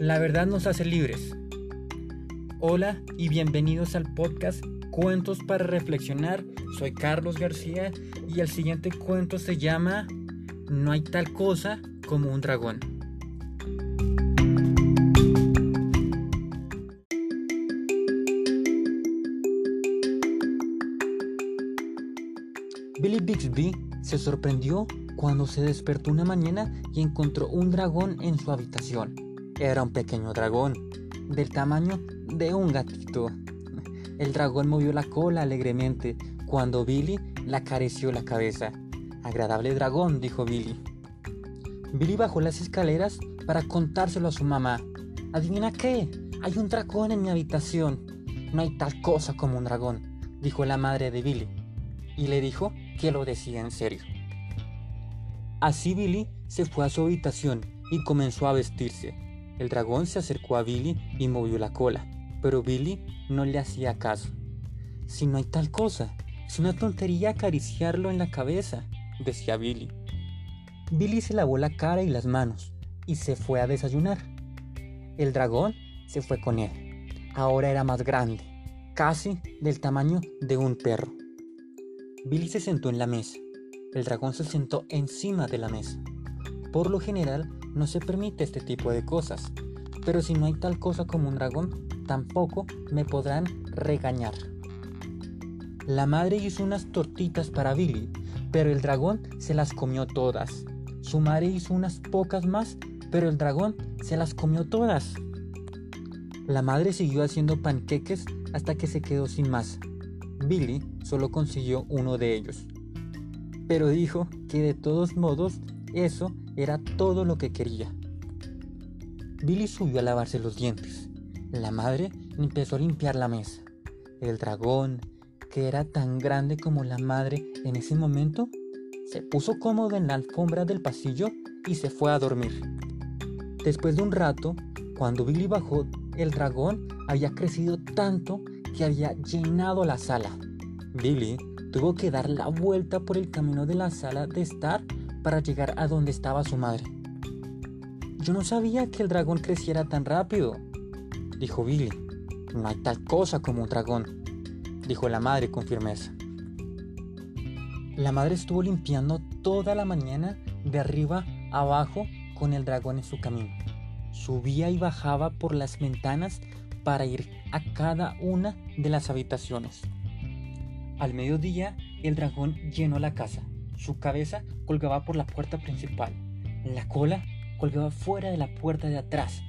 La verdad nos hace libres. Hola y bienvenidos al podcast Cuentos para Reflexionar. Soy Carlos García y el siguiente cuento se llama No hay tal cosa como un dragón. Billy Bixby se sorprendió cuando se despertó una mañana y encontró un dragón en su habitación. Era un pequeño dragón, del tamaño de un gatito. El dragón movió la cola alegremente cuando Billy le acarició la cabeza. Agradable dragón, dijo Billy. Billy bajó las escaleras para contárselo a su mamá. ¿Adivina qué? Hay un dragón en mi habitación. No hay tal cosa como un dragón, dijo la madre de Billy. Y le dijo que lo decía en serio. Así Billy se fue a su habitación y comenzó a vestirse. El dragón se acercó a Billy y movió la cola, pero Billy no le hacía caso. Si no hay tal cosa, es una tontería acariciarlo en la cabeza, decía Billy. Billy se lavó la cara y las manos y se fue a desayunar. El dragón se fue con él. Ahora era más grande, casi del tamaño de un perro. Billy se sentó en la mesa el dragón se sentó encima de la mesa. Por lo general, no se permite este tipo de cosas, pero si no hay tal cosa como un dragón, tampoco me podrán regañar. La madre hizo unas tortitas para Billy, pero el dragón se las comió todas. Su madre hizo unas pocas más, pero el dragón se las comió todas. La madre siguió haciendo panqueques hasta que se quedó sin más. Billy solo consiguió uno de ellos pero dijo que de todos modos eso era todo lo que quería. Billy subió a lavarse los dientes. La madre empezó a limpiar la mesa. El dragón, que era tan grande como la madre en ese momento, se puso cómodo en la alfombra del pasillo y se fue a dormir. Después de un rato, cuando Billy bajó, el dragón había crecido tanto que había llenado la sala. Billy tuvo que dar la vuelta por el camino de la sala de estar para llegar a donde estaba su madre. Yo no sabía que el dragón creciera tan rápido, dijo Billy. No hay tal cosa como un dragón, dijo la madre con firmeza. La madre estuvo limpiando toda la mañana de arriba abajo con el dragón en su camino. Subía y bajaba por las ventanas para ir a cada una de las habitaciones. Al mediodía, el dragón llenó la casa. Su cabeza colgaba por la puerta principal. La cola colgaba fuera de la puerta de atrás.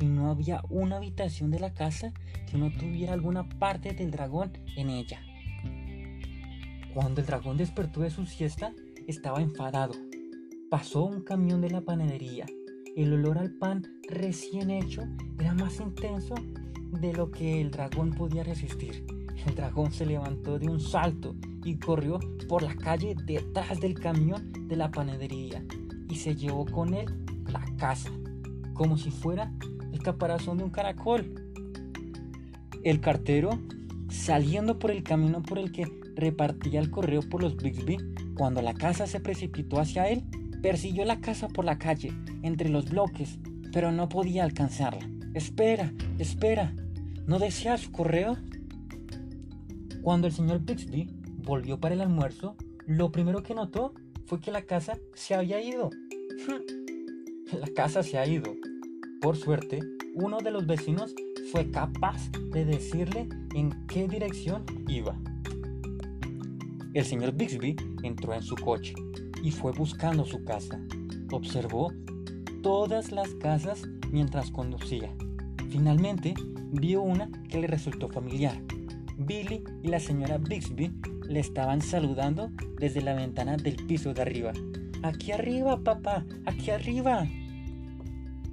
Y no había una habitación de la casa que no tuviera alguna parte del dragón en ella. Cuando el dragón despertó de su siesta, estaba enfadado. Pasó un camión de la panadería. El olor al pan recién hecho era más intenso de lo que el dragón podía resistir. El dragón se levantó de un salto y corrió por la calle detrás del camión de la panadería y se llevó con él la casa, como si fuera el caparazón de un caracol. El cartero, saliendo por el camino por el que repartía el correo por los Bixby, cuando la casa se precipitó hacia él, persiguió la casa por la calle, entre los bloques, pero no podía alcanzarla. Espera, espera, ¿no deseas su correo? Cuando el señor Bixby volvió para el almuerzo, lo primero que notó fue que la casa se había ido. la casa se ha ido. Por suerte, uno de los vecinos fue capaz de decirle en qué dirección iba. El señor Bixby entró en su coche y fue buscando su casa. Observó todas las casas mientras conducía. Finalmente, vio una que le resultó familiar Billy y la señora Bixby le estaban saludando desde la ventana del piso de arriba. Aquí arriba, papá, aquí arriba.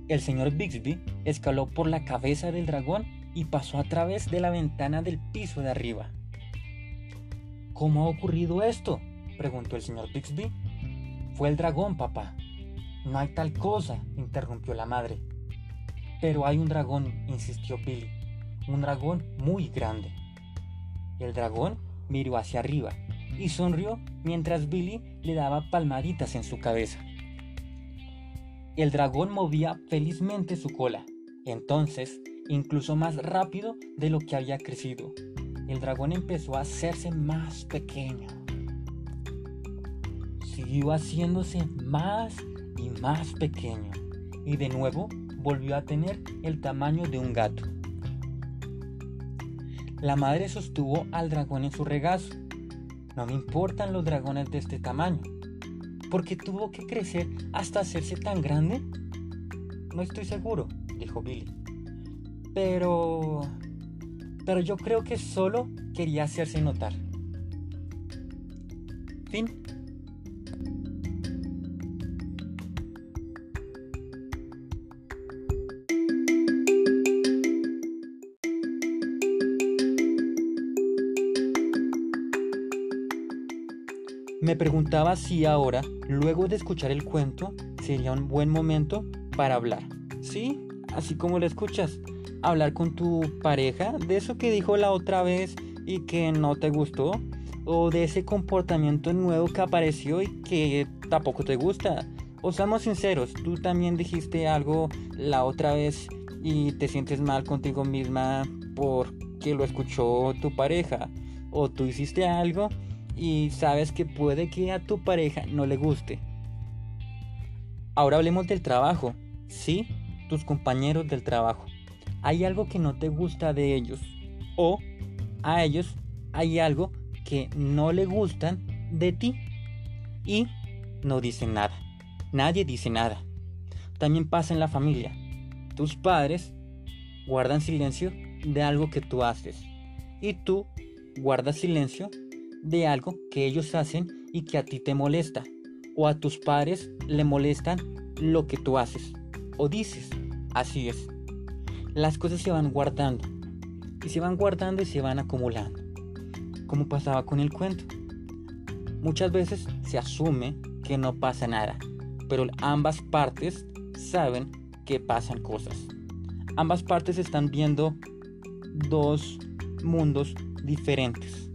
El señor Bixby escaló por la cabeza del dragón y pasó a través de la ventana del piso de arriba. ¿Cómo ha ocurrido esto? preguntó el señor Bixby. Fue el dragón, papá. No hay tal cosa, interrumpió la madre. Pero hay un dragón, insistió Billy. Un dragón muy grande. El dragón miró hacia arriba y sonrió mientras Billy le daba palmaditas en su cabeza. El dragón movía felizmente su cola. Entonces, incluso más rápido de lo que había crecido, el dragón empezó a hacerse más pequeño. Siguió haciéndose más y más pequeño y de nuevo volvió a tener el tamaño de un gato. La madre sostuvo al dragón en su regazo. No me importan los dragones de este tamaño. ¿Por qué tuvo que crecer hasta hacerse tan grande? No estoy seguro, dijo Billy. Pero... Pero yo creo que solo quería hacerse notar. Fin. Me preguntaba si ahora, luego de escuchar el cuento, sería un buen momento para hablar. Sí, así como lo escuchas, hablar con tu pareja de eso que dijo la otra vez y que no te gustó, o de ese comportamiento nuevo que apareció y que tampoco te gusta. O seamos sinceros, tú también dijiste algo la otra vez y te sientes mal contigo misma porque lo escuchó tu pareja, o tú hiciste algo y sabes que puede que a tu pareja no le guste. Ahora hablemos del trabajo. Sí, tus compañeros del trabajo. Hay algo que no te gusta de ellos o a ellos hay algo que no le gustan de ti y no dicen nada. Nadie dice nada. También pasa en la familia. Tus padres guardan silencio de algo que tú haces y tú guardas silencio de algo que ellos hacen y que a ti te molesta, o a tus padres le molestan lo que tú haces o dices. Así es. Las cosas se van guardando y se van guardando y se van acumulando, como pasaba con el cuento. Muchas veces se asume que no pasa nada, pero ambas partes saben que pasan cosas. Ambas partes están viendo dos mundos diferentes.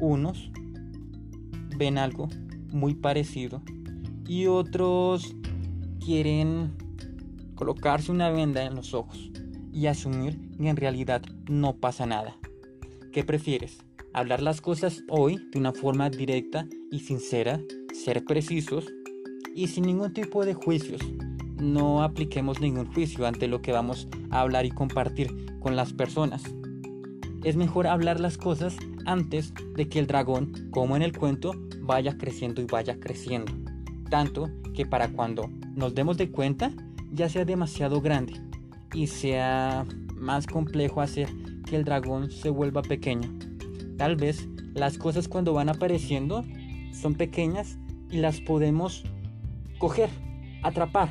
Unos ven algo muy parecido y otros quieren colocarse una venda en los ojos y asumir que en realidad no pasa nada. ¿Qué prefieres? ¿Hablar las cosas hoy de una forma directa y sincera? ¿Ser precisos? Y sin ningún tipo de juicios. No apliquemos ningún juicio ante lo que vamos a hablar y compartir con las personas. Es mejor hablar las cosas antes de que el dragón, como en el cuento, vaya creciendo y vaya creciendo. Tanto que para cuando nos demos de cuenta ya sea demasiado grande y sea más complejo hacer que el dragón se vuelva pequeño. Tal vez las cosas cuando van apareciendo son pequeñas y las podemos coger, atrapar,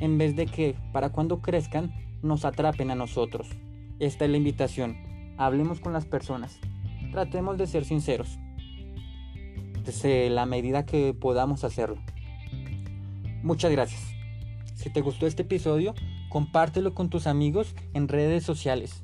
en vez de que para cuando crezcan nos atrapen a nosotros. Esta es la invitación. Hablemos con las personas tratemos de ser sinceros desde la medida que podamos hacerlo. Muchas gracias. Si te gustó este episodio, compártelo con tus amigos en redes sociales.